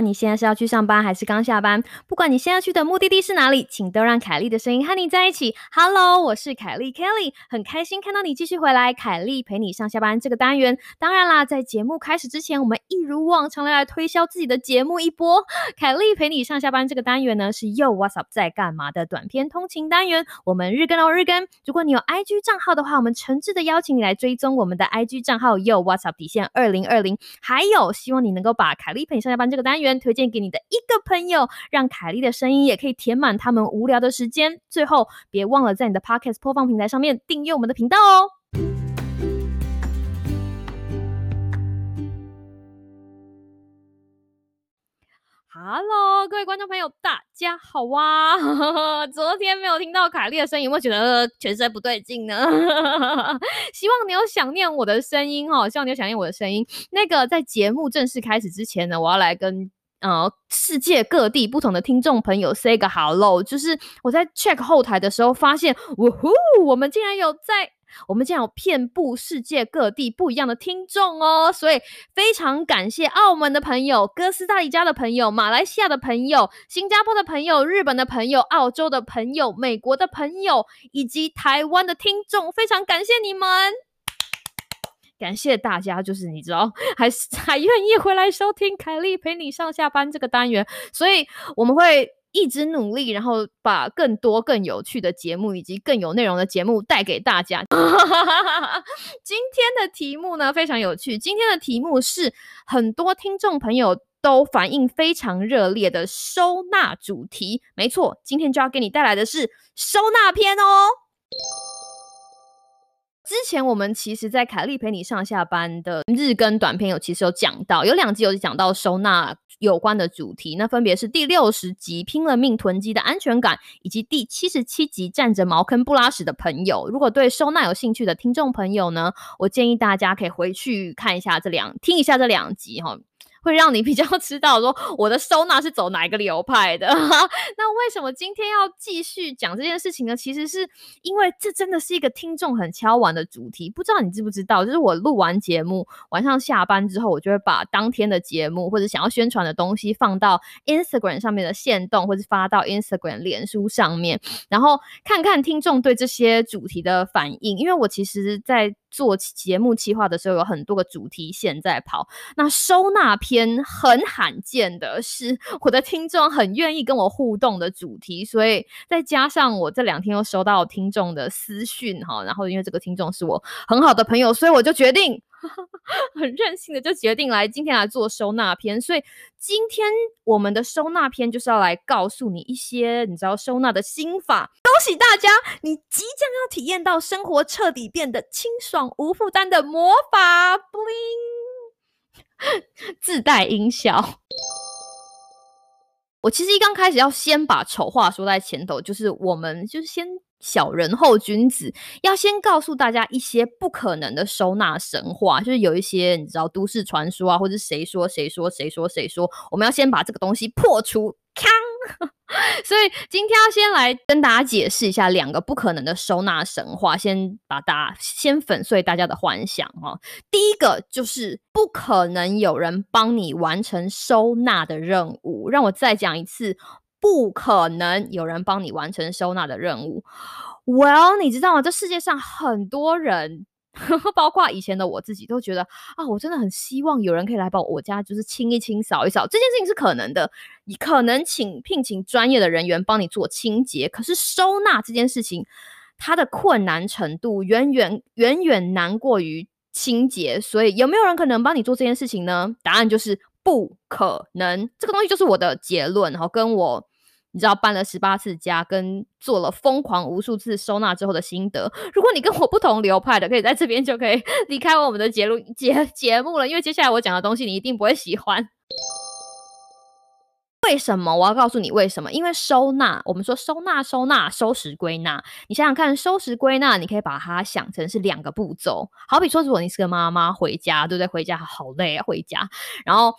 你现在是要去上班还是刚下班？不管你现在去的目的地是哪里，请都让凯莉的声音和你在一起。Hello，我是凯莉 Kelly，很开心看到你继续回来。凯莉陪你上下班这个单元，当然啦，在节目开始之前，我们一如往常来推销自己的节目一波。凯莉陪你上下班这个单元呢，是 Yo What's Up 在干嘛的短篇通勤单元。我们日更哦日更，如果你有 IG 账号的话，我们诚挚的邀请你来追踪我们的 IG 账号 Yo What's Up 底线二零二零。还有，希望你能够把凯莉陪你上下班这个单元。推荐给你的一个朋友，让凯莉的声音也可以填满他们无聊的时间。最后，别忘了在你的 Podcast 播放平台上面订阅我们的频道哦。Hello，各位观众朋友，大家好哇！昨天没有听到凯莉的声音，有没有觉得全身不对劲呢？希望你有想念我的声音哦，希望你有想念我的声音。那个在节目正式开始之前呢，我要来跟。呃，世界各地不同的听众朋友 say 个 hello，就是我在 check 后台的时候发现，呜呼，我们竟然有在，我们竟然有遍布世界各地不一样的听众哦，所以非常感谢澳门的朋友、哥斯达黎加的朋友、马来西亚的朋友、新加坡的朋友、日本的朋友、澳洲的朋友、美国的朋友以及台湾的听众，非常感谢你们。感谢大家，就是你知道，还是 还愿意回来收听凯莉陪你上下班这个单元，所以我们会一直努力，然后把更多更有趣的节目以及更有内容的节目带给大家。今天的题目呢非常有趣，今天的题目是很多听众朋友都反应非常热烈的收纳主题。没错，今天就要给你带来的是收纳篇哦。之前我们其实，在凯莉陪你上下班的日更短片有其实有讲到，有两集有讲到收纳有关的主题，那分别是第六十集拼了命囤积的安全感，以及第七十七集站着茅坑不拉屎的朋友。如果对收纳有兴趣的听众朋友呢，我建议大家可以回去看一下这两，听一下这两集哈。会让你比较 知道说我的收纳是走哪一个流派的。那为什么今天要继续讲这件事情呢？其实是因为这真的是一个听众很敲完的主题。不知道你知不知道？就是我录完节目，晚上下班之后，我就会把当天的节目或者想要宣传的东西放到 Instagram 上面的线动，或者发到 Instagram 脸书上面，然后看看听众对这些主题的反应。因为我其实，在做节目企划的时候，有很多个主题线在跑。那收纳篇很罕见的是，我的听众很愿意跟我互动的主题，所以再加上我这两天又收到听众的私讯哈，然后因为这个听众是我很好的朋友，所以我就决定。很任性的就决定来今天来做收纳篇，所以今天我们的收纳篇就是要来告诉你一些你知道收纳的心法。恭喜大家，你即将要体验到生活彻底变得清爽无负担的魔法，bling，自带音效。我其实一刚开始要先把丑话说在前头，就是我们就是先。小人后君子要先告诉大家一些不可能的收纳神话，就是有一些你知道都市传说啊，或者谁说谁说谁说谁说，我们要先把这个东西破除。锵！所以今天要先来跟大家解释一下两个不可能的收纳神话，先把大家先粉碎大家的幻想哦。第一个就是不可能有人帮你完成收纳的任务，让我再讲一次。不可能有人帮你完成收纳的任务。Well，你知道吗？这世界上很多人，包括以前的我自己，都觉得啊，我真的很希望有人可以来把我家就是清一清、扫一扫。这件事情是可能的，你可能请聘请专业的人员帮你做清洁。可是收纳这件事情，它的困难程度远远远远难过于清洁。所以，有没有人可能帮你做这件事情呢？答案就是不可能。这个东西就是我的结论，然后跟我。你知道搬了十八次家，跟做了疯狂无数次收纳之后的心得。如果你跟我不同流派的，可以在这边就可以离开我们的节录节节目了，因为接下来我讲的东西你一定不会喜欢。为什么？我要告诉你为什么？因为收纳，我们说收纳、收纳、收拾、归纳。你想想看，收拾归纳，你可以把它想成是两个步骤。好比说，如果你是个妈妈回家，对不对？回家好累啊，回家，然后。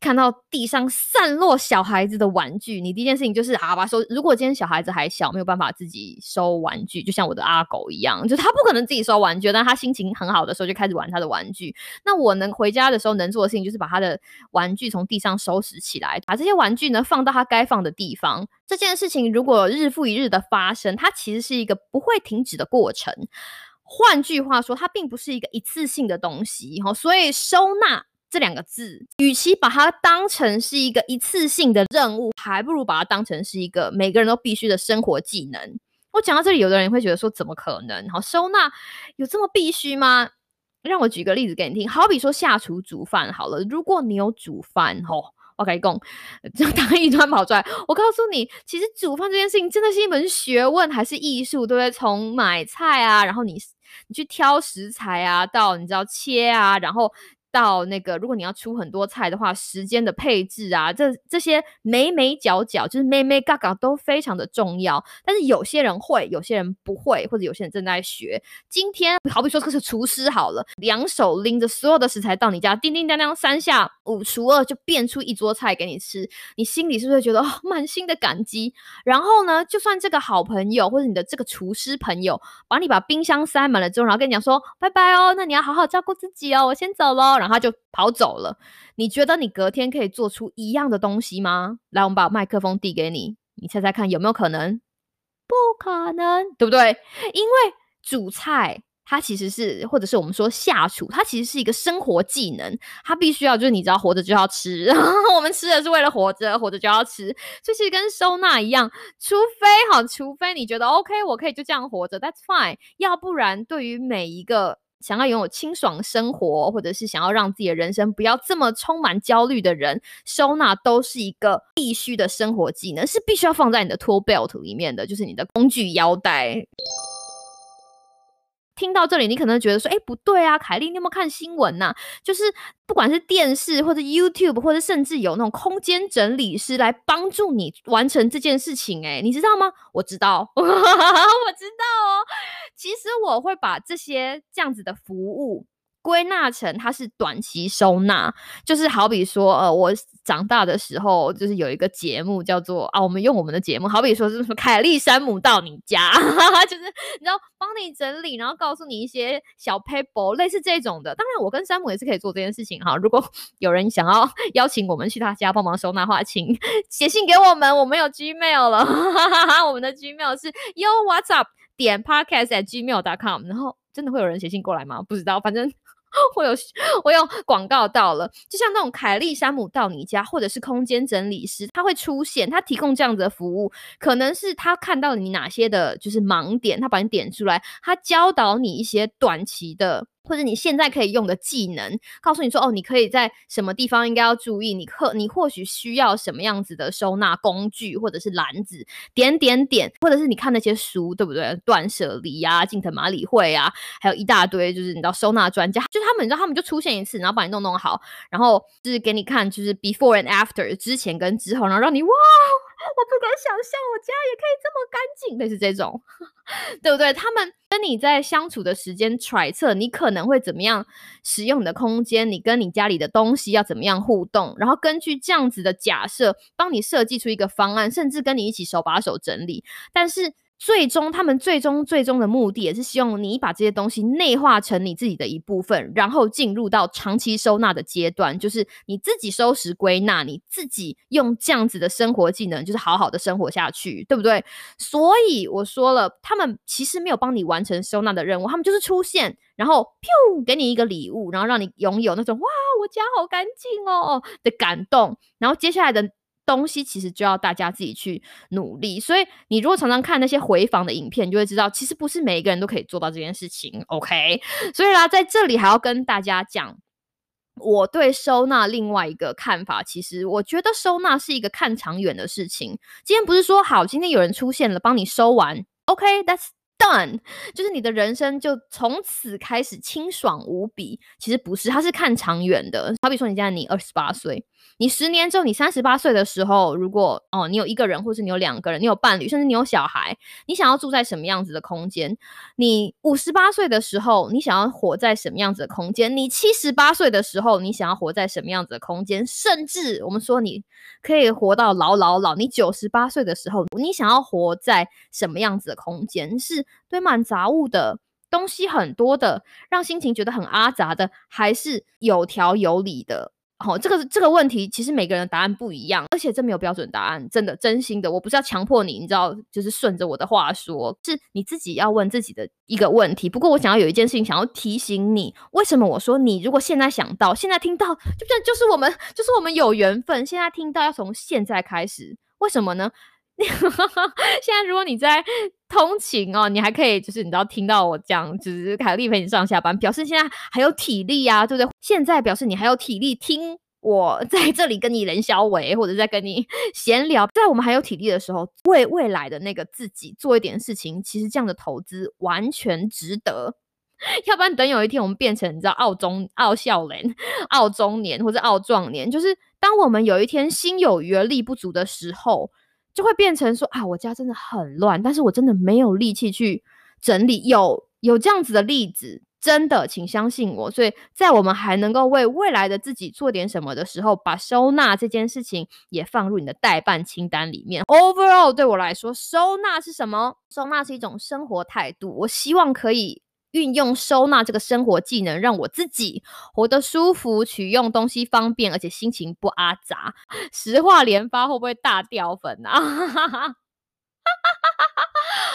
看到地上散落小孩子的玩具，你第一件事情就是啊，把收。如果今天小孩子还小，没有办法自己收玩具，就像我的阿狗一样，就他不可能自己收玩具，但他心情很好的时候就开始玩他的玩具。那我能回家的时候能做的事情就是把他的玩具从地上收拾起来，把这些玩具呢放到他该放的地方。这件事情如果日复一日的发生，它其实是一个不会停止的过程。换句话说，它并不是一个一次性的东西，哈，所以收纳。这两个字，与其把它当成是一个一次性的任务，还不如把它当成是一个每个人都必须的生活技能。我讲到这里，有的人会觉得说，怎么可能？好，收纳有这么必须吗？让我举个例子给你听，好比说下厨煮饭好了，如果你有煮饭，吼，我可以讲，这样 当一团跑出来。我告诉你，其实煮饭这件事情真的是一门学问，还是艺术，对不对？从买菜啊，然后你你去挑食材啊，到你知道切啊，然后。到那个，如果你要出很多菜的话，时间的配置啊，这这些眉眉角角，就是眉眉嘎嘎都非常的重要。但是有些人会，有些人不会，或者有些人正在学。今天好比说这是厨师好了，两手拎着所有的食材到你家，叮叮当当三下五除二就变出一桌菜给你吃，你心里是不是觉得满心的感激？然后呢，就算这个好朋友或者你的这个厨师朋友把你把冰箱塞满了之后，然后跟你讲说拜拜哦，那你要好好照顾自己哦，我先走喽。然后他就跑走了。你觉得你隔天可以做出一样的东西吗？来，我们把麦克风递给你，你猜猜看有没有可能？不可能，对不对？因为煮菜它其实是，或者是我们说下厨，它其实是一个生活技能，它必须要就是你知道活着就要吃，我们吃的是为了活着，活着就要吃，所以其实跟收纳一样，除非好，除非你觉得 OK，我可以就这样活着，That's fine。要不然，对于每一个。想要拥有清爽生活，或者是想要让自己的人生不要这么充满焦虑的人，收纳都是一个必须的生活技能，是必须要放在你的 tool belt 里面的，就是你的工具腰带。听到这里，你可能觉得说：“哎，不对啊，凯莉，你有没有看新闻呐？就是不管是电视或者 YouTube，或者甚至有那种空间整理师来帮助你完成这件事情。哎，你知道吗？我知道，我知道哦。其实我会把这些这样子的服务。”归纳成它是短期收纳，就是好比说，呃，我长大的时候，就是有一个节目叫做啊，我们用我们的节目，好比说是什么凯莉山姆到你家，就是你知道帮你整理，然后告诉你一些小 paper，类似这种的。当然，我跟山姆也是可以做这件事情哈。如果 有人想要 邀请我们去他家帮忙收纳的话，请写信给我们，我们有 Gmail 了，哈哈哈我们的 Gmail 是 youwhatsup 点 Podcast at Gmail dot com。然后真的会有人写信过来吗？不知道，反正。我有我有广告到了，就像那种凯利山姆到你家，或者是空间整理师，他会出现，他提供这样子的服务，可能是他看到你哪些的就是盲点，他把你点出来，他教导你一些短期的。或者你现在可以用的技能，告诉你说哦，你可以在什么地方应该要注意，你可你或许需要什么样子的收纳工具，或者是篮子，点点点，或者是你看那些书，对不对？断舍离呀，近藤麻里惠啊，还有一大堆，就是你知道收纳专家，就是他们，你知道他们就出现一次，然后把你弄弄好，然后就是给你看，就是 before and after 之前跟之后，然后让你哇。我不敢想象我家也可以这么干净，类似这种，对不对？他们跟你在相处的时间，揣测你可能会怎么样使用你的空间，你跟你家里的东西要怎么样互动，然后根据这样子的假设，帮你设计出一个方案，甚至跟你一起手把手整理，但是。最终，他们最终最终的目的也是希望你把这些东西内化成你自己的一部分，然后进入到长期收纳的阶段，就是你自己收拾归纳，你自己用这样子的生活技能，就是好好的生活下去，对不对？所以我说了，他们其实没有帮你完成收纳的任务，他们就是出现，然后噗给你一个礼物，然后让你拥有那种哇，我家好干净哦的感动，然后接下来的。东西其实就要大家自己去努力，所以你如果常常看那些回访的影片，你就会知道，其实不是每一个人都可以做到这件事情。OK，所以啦，在这里还要跟大家讲，我对收纳另外一个看法，其实我觉得收纳是一个看长远的事情。今天不是说好，今天有人出现了帮你收完，OK，That's done，就是你的人生就从此开始清爽无比。其实不是，它是看长远的。好比说，你现在你二十八岁。你十年之后，你三十八岁的时候，如果哦，你有一个人，或是你有两个人，你有伴侣，甚至你有小孩，你想要住在什么样子的空间？你五十八岁的时候，你想要活在什么样子的空间？你七十八岁的时候，你想要活在什么样子的空间？甚至我们说你可以活到老老老，你九十八岁的时候，你想要活在什么样子的空间？是堆满杂物的东西很多的，让心情觉得很阿杂的，还是有条有理的？好，这个这个问题其实每个人答案不一样，而且这没有标准答案，真的真心的，我不是要强迫你，你知道，就是顺着我的话说，是你自己要问自己的一个问题。不过我想要有一件事情想要提醒你，为什么我说你如果现在想到，现在听到，就这就是我们，就是我们有缘分，现在听到要从现在开始，为什么呢？现在如果你在通勤哦，你还可以就是你知道听到我讲，就是凯丽陪你上下班，表示现在还有体力呀，对不对？现在表示你还有体力听我在这里跟你人消维，或者在跟你 闲聊，在我们还有体力的时候，为未来的那个自己做一点事情，其实这样的投资完全值得。要不然等有一天我们变成你知道澳中澳少年、澳中年或者澳壮年，就是当我们有一天心有余而力不足的时候。就会变成说啊，我家真的很乱，但是我真的没有力气去整理。有有这样子的例子，真的，请相信我。所以在我们还能够为未来的自己做点什么的时候，把收纳这件事情也放入你的代办清单里面。Overall，对我来说，收纳是什么？收纳是一种生活态度。我希望可以。运用收纳这个生活技能，让我自己活得舒服，取用东西方便，而且心情不阿杂。实话连发，会不会大掉粉啊？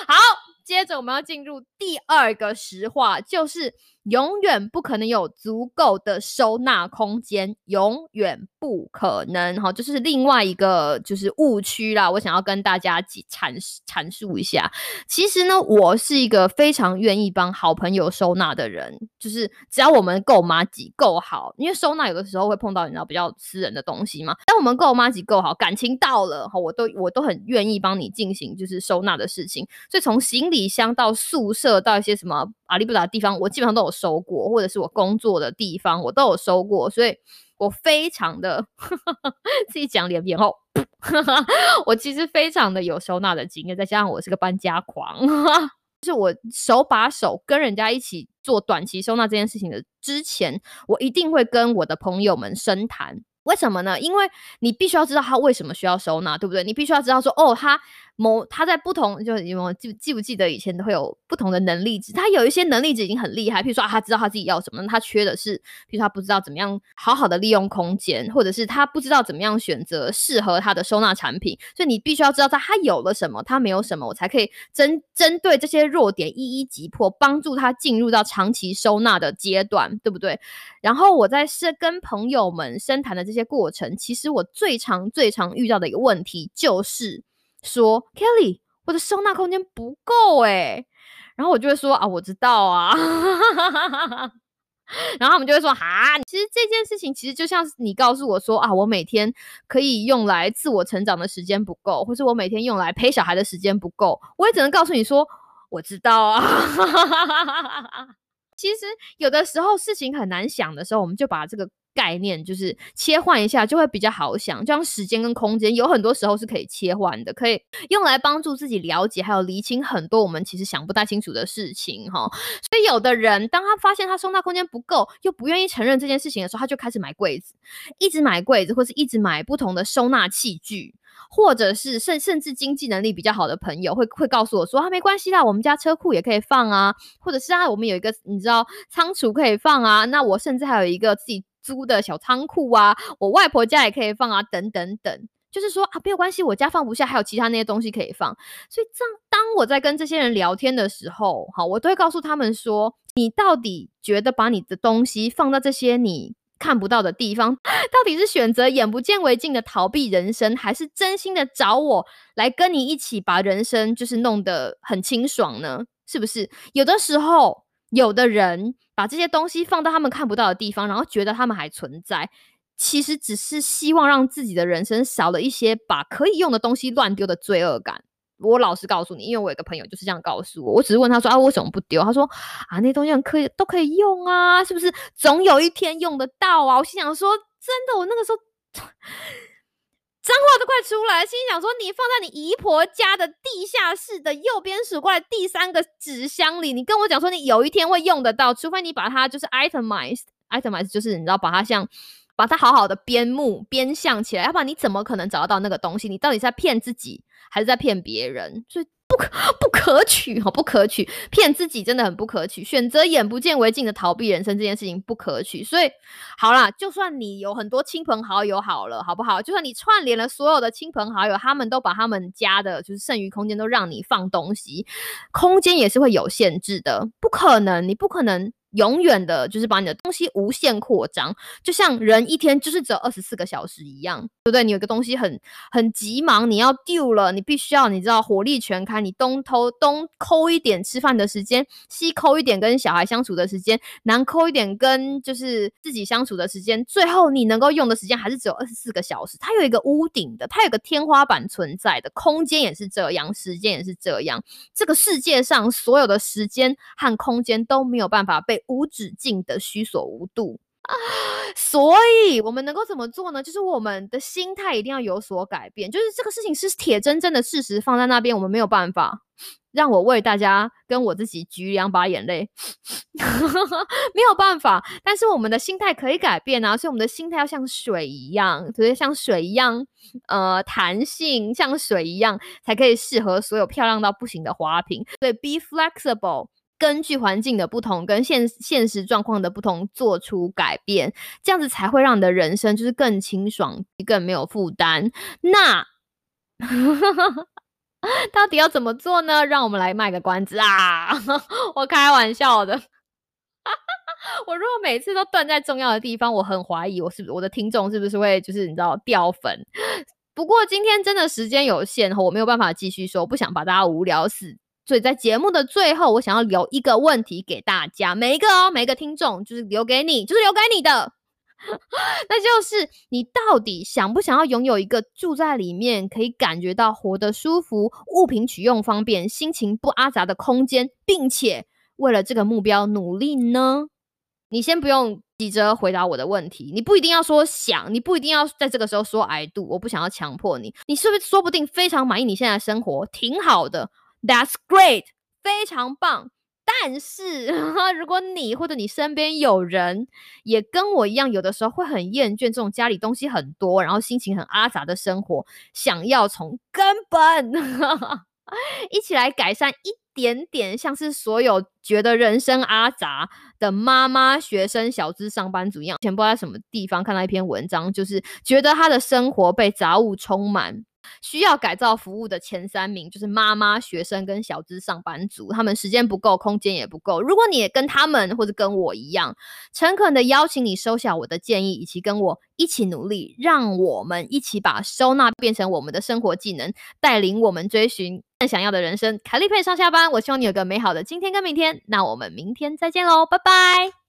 好，接着我们要进入第二个实话，就是。永远不可能有足够的收纳空间，永远不可能哈，就是另外一个就是误区啦。我想要跟大家阐阐述一下，其实呢，我是一个非常愿意帮好朋友收纳的人，就是只要我们够妈几够好，因为收纳有的时候会碰到你知道比较私人的东西嘛。但我们够妈几够好，感情到了哈，我都我都很愿意帮你进行就是收纳的事情。所以从行李箱到宿舍到一些什么。阿里不达的地方，我基本上都有收过，或者是我工作的地方，我都有收过，所以我非常的 自己讲脸皮厚，我其实非常的有收纳的经验，再加上我是个搬家狂，就是我手把手跟人家一起做短期收纳这件事情的之前，我一定会跟我的朋友们深谈，为什么呢？因为你必须要知道他为什么需要收纳，对不对？你必须要知道说，哦，他。某他在不同，就你们记记不记得以前都会有不同的能力值，他有一些能力值已经很厉害，譬如说，他知道他自己要什么，他缺的是，譬如他不知道怎么样好好的利用空间，或者是他不知道怎么样选择适合他的收纳产品，所以你必须要知道他他有了什么，他没有什么，我才可以针针对这些弱点一一击破，帮助他进入到长期收纳的阶段，对不对？然后我在是跟朋友们深谈的这些过程，其实我最常最常遇到的一个问题就是。说 Kelly，我的收纳空间不够哎，然后我就会说啊，我知道啊，然后他们就会说哈，其实这件事情其实就像是你告诉我说啊，我每天可以用来自我成长的时间不够，或是我每天用来陪小孩的时间不够，我也只能告诉你说我知道啊。其实有的时候事情很难想的时候，我们就把这个。概念就是切换一下，就会比较好想。就像时间跟空间，有很多时候是可以切换的，可以用来帮助自己了解，还有厘清很多我们其实想不太清楚的事情哈。所以有的人，当他发现他收纳空间不够，又不愿意承认这件事情的时候，他就开始买柜子，一直买柜子，或是一直买不同的收纳器具，或者是甚甚至经济能力比较好的朋友会会告诉我说，啊，没关系啦，我们家车库也可以放啊，或者是啊，我们有一个你知道仓储可以放啊，那我甚至还有一个自己。租的小仓库啊，我外婆家也可以放啊，等等等，就是说啊，没有关系，我家放不下，还有其他那些东西可以放。所以，当当我在跟这些人聊天的时候，好，我都会告诉他们说，你到底觉得把你的东西放到这些你看不到的地方，到底是选择眼不见为净的逃避人生，还是真心的找我来跟你一起把人生就是弄得很清爽呢？是不是？有的时候。有的人把这些东西放到他们看不到的地方，然后觉得他们还存在，其实只是希望让自己的人生少了一些把可以用的东西乱丢的罪恶感。我老实告诉你，因为我有个朋友就是这样告诉我，我只是问他说啊，为什么不丢？他说啊，那东西可以，都可以用啊，是不是？总有一天用得到啊！我心想说，真的，我那个时候脏话都快出来，心想说，你放在你姨婆家的地下室的右边数过来第三个纸箱里，你跟我讲说你有一天会用得到，除非你把它就是 itemized，itemized 就是你知道把它像。把它好好的编目编项起来，要不然你怎么可能找得到那个东西？你到底是在骗自己，还是在骗别人？所以不可不可取哈，不可取，骗自己真的很不可取。选择眼不见为净的逃避人生这件事情不可取。所以好啦，就算你有很多亲朋好友好了，好不好？就算你串联了所有的亲朋好友，他们都把他们家的就是剩余空间都让你放东西，空间也是会有限制的，不可能，你不可能。永远的，就是把你的东西无限扩张，就像人一天就是只有二十四个小时一样，对不对？你有个东西很很急忙，你要丢了，你必须要你知道火力全开，你东偷东抠一点吃饭的时间，西抠一点跟小孩相处的时间，南抠一点跟就是自己相处的时间，最后你能够用的时间还是只有二十四个小时。它有一个屋顶的，它有个天花板存在的，空间也是这样，时间也是这样。这个世界上所有的时间和空间都没有办法被。无止境的虚所无度啊！所以我们能够怎么做呢？就是我们的心态一定要有所改变。就是这个事情是铁铮铮的事实放在那边，我们没有办法让我为大家跟我自己举两把眼泪，没有办法。但是我们的心态可以改变啊！所以我们的心态要像水一样，所以像水一样，呃，弹性像水一样，才可以适合所有漂亮到不行的花瓶。所以 be flexible。根据环境的不同，跟现现实状况的不同做出改变，这样子才会让你的人生就是更清爽、更没有负担。那 到底要怎么做呢？让我们来卖个关子啊！我开玩笑的。我如果每次都断在重要的地方，我很怀疑我是不是我的听众是不是会就是你知道掉粉。不过今天真的时间有限，我没有办法继续说，不想把大家无聊死。所以在节目的最后，我想要留一个问题给大家，每一个哦，每一个听众，就是留给你，就是留给你的，那就是你到底想不想要拥有一个住在里面，可以感觉到活得舒服、物品取用方便、心情不阿杂的空间，并且为了这个目标努力呢？你先不用急着回答我的问题，你不一定要说想，你不一定要在这个时候说 I do，我不想要强迫你，你是不是说不定非常满意你现在的生活，挺好的？That's great，非常棒。但是，如果你或者你身边有人也跟我一样，有的时候会很厌倦这种家里东西很多，然后心情很阿杂的生活，想要从根本 一起来改善一点点，像是所有觉得人生阿杂的妈妈、学生、小资、上班族一样。前不知道在什么地方看到一篇文章，就是觉得他的生活被杂物充满。需要改造服务的前三名就是妈妈、学生跟小资上班族，他们时间不够，空间也不够。如果你也跟他们或者跟我一样，诚恳的邀请你收下我的建议，以及跟我一起努力，让我们一起把收纳变成我们的生活技能，带领我们追寻更想要的人生。凯丽佩上下班，我希望你有个美好的今天跟明天。那我们明天再见喽，拜拜。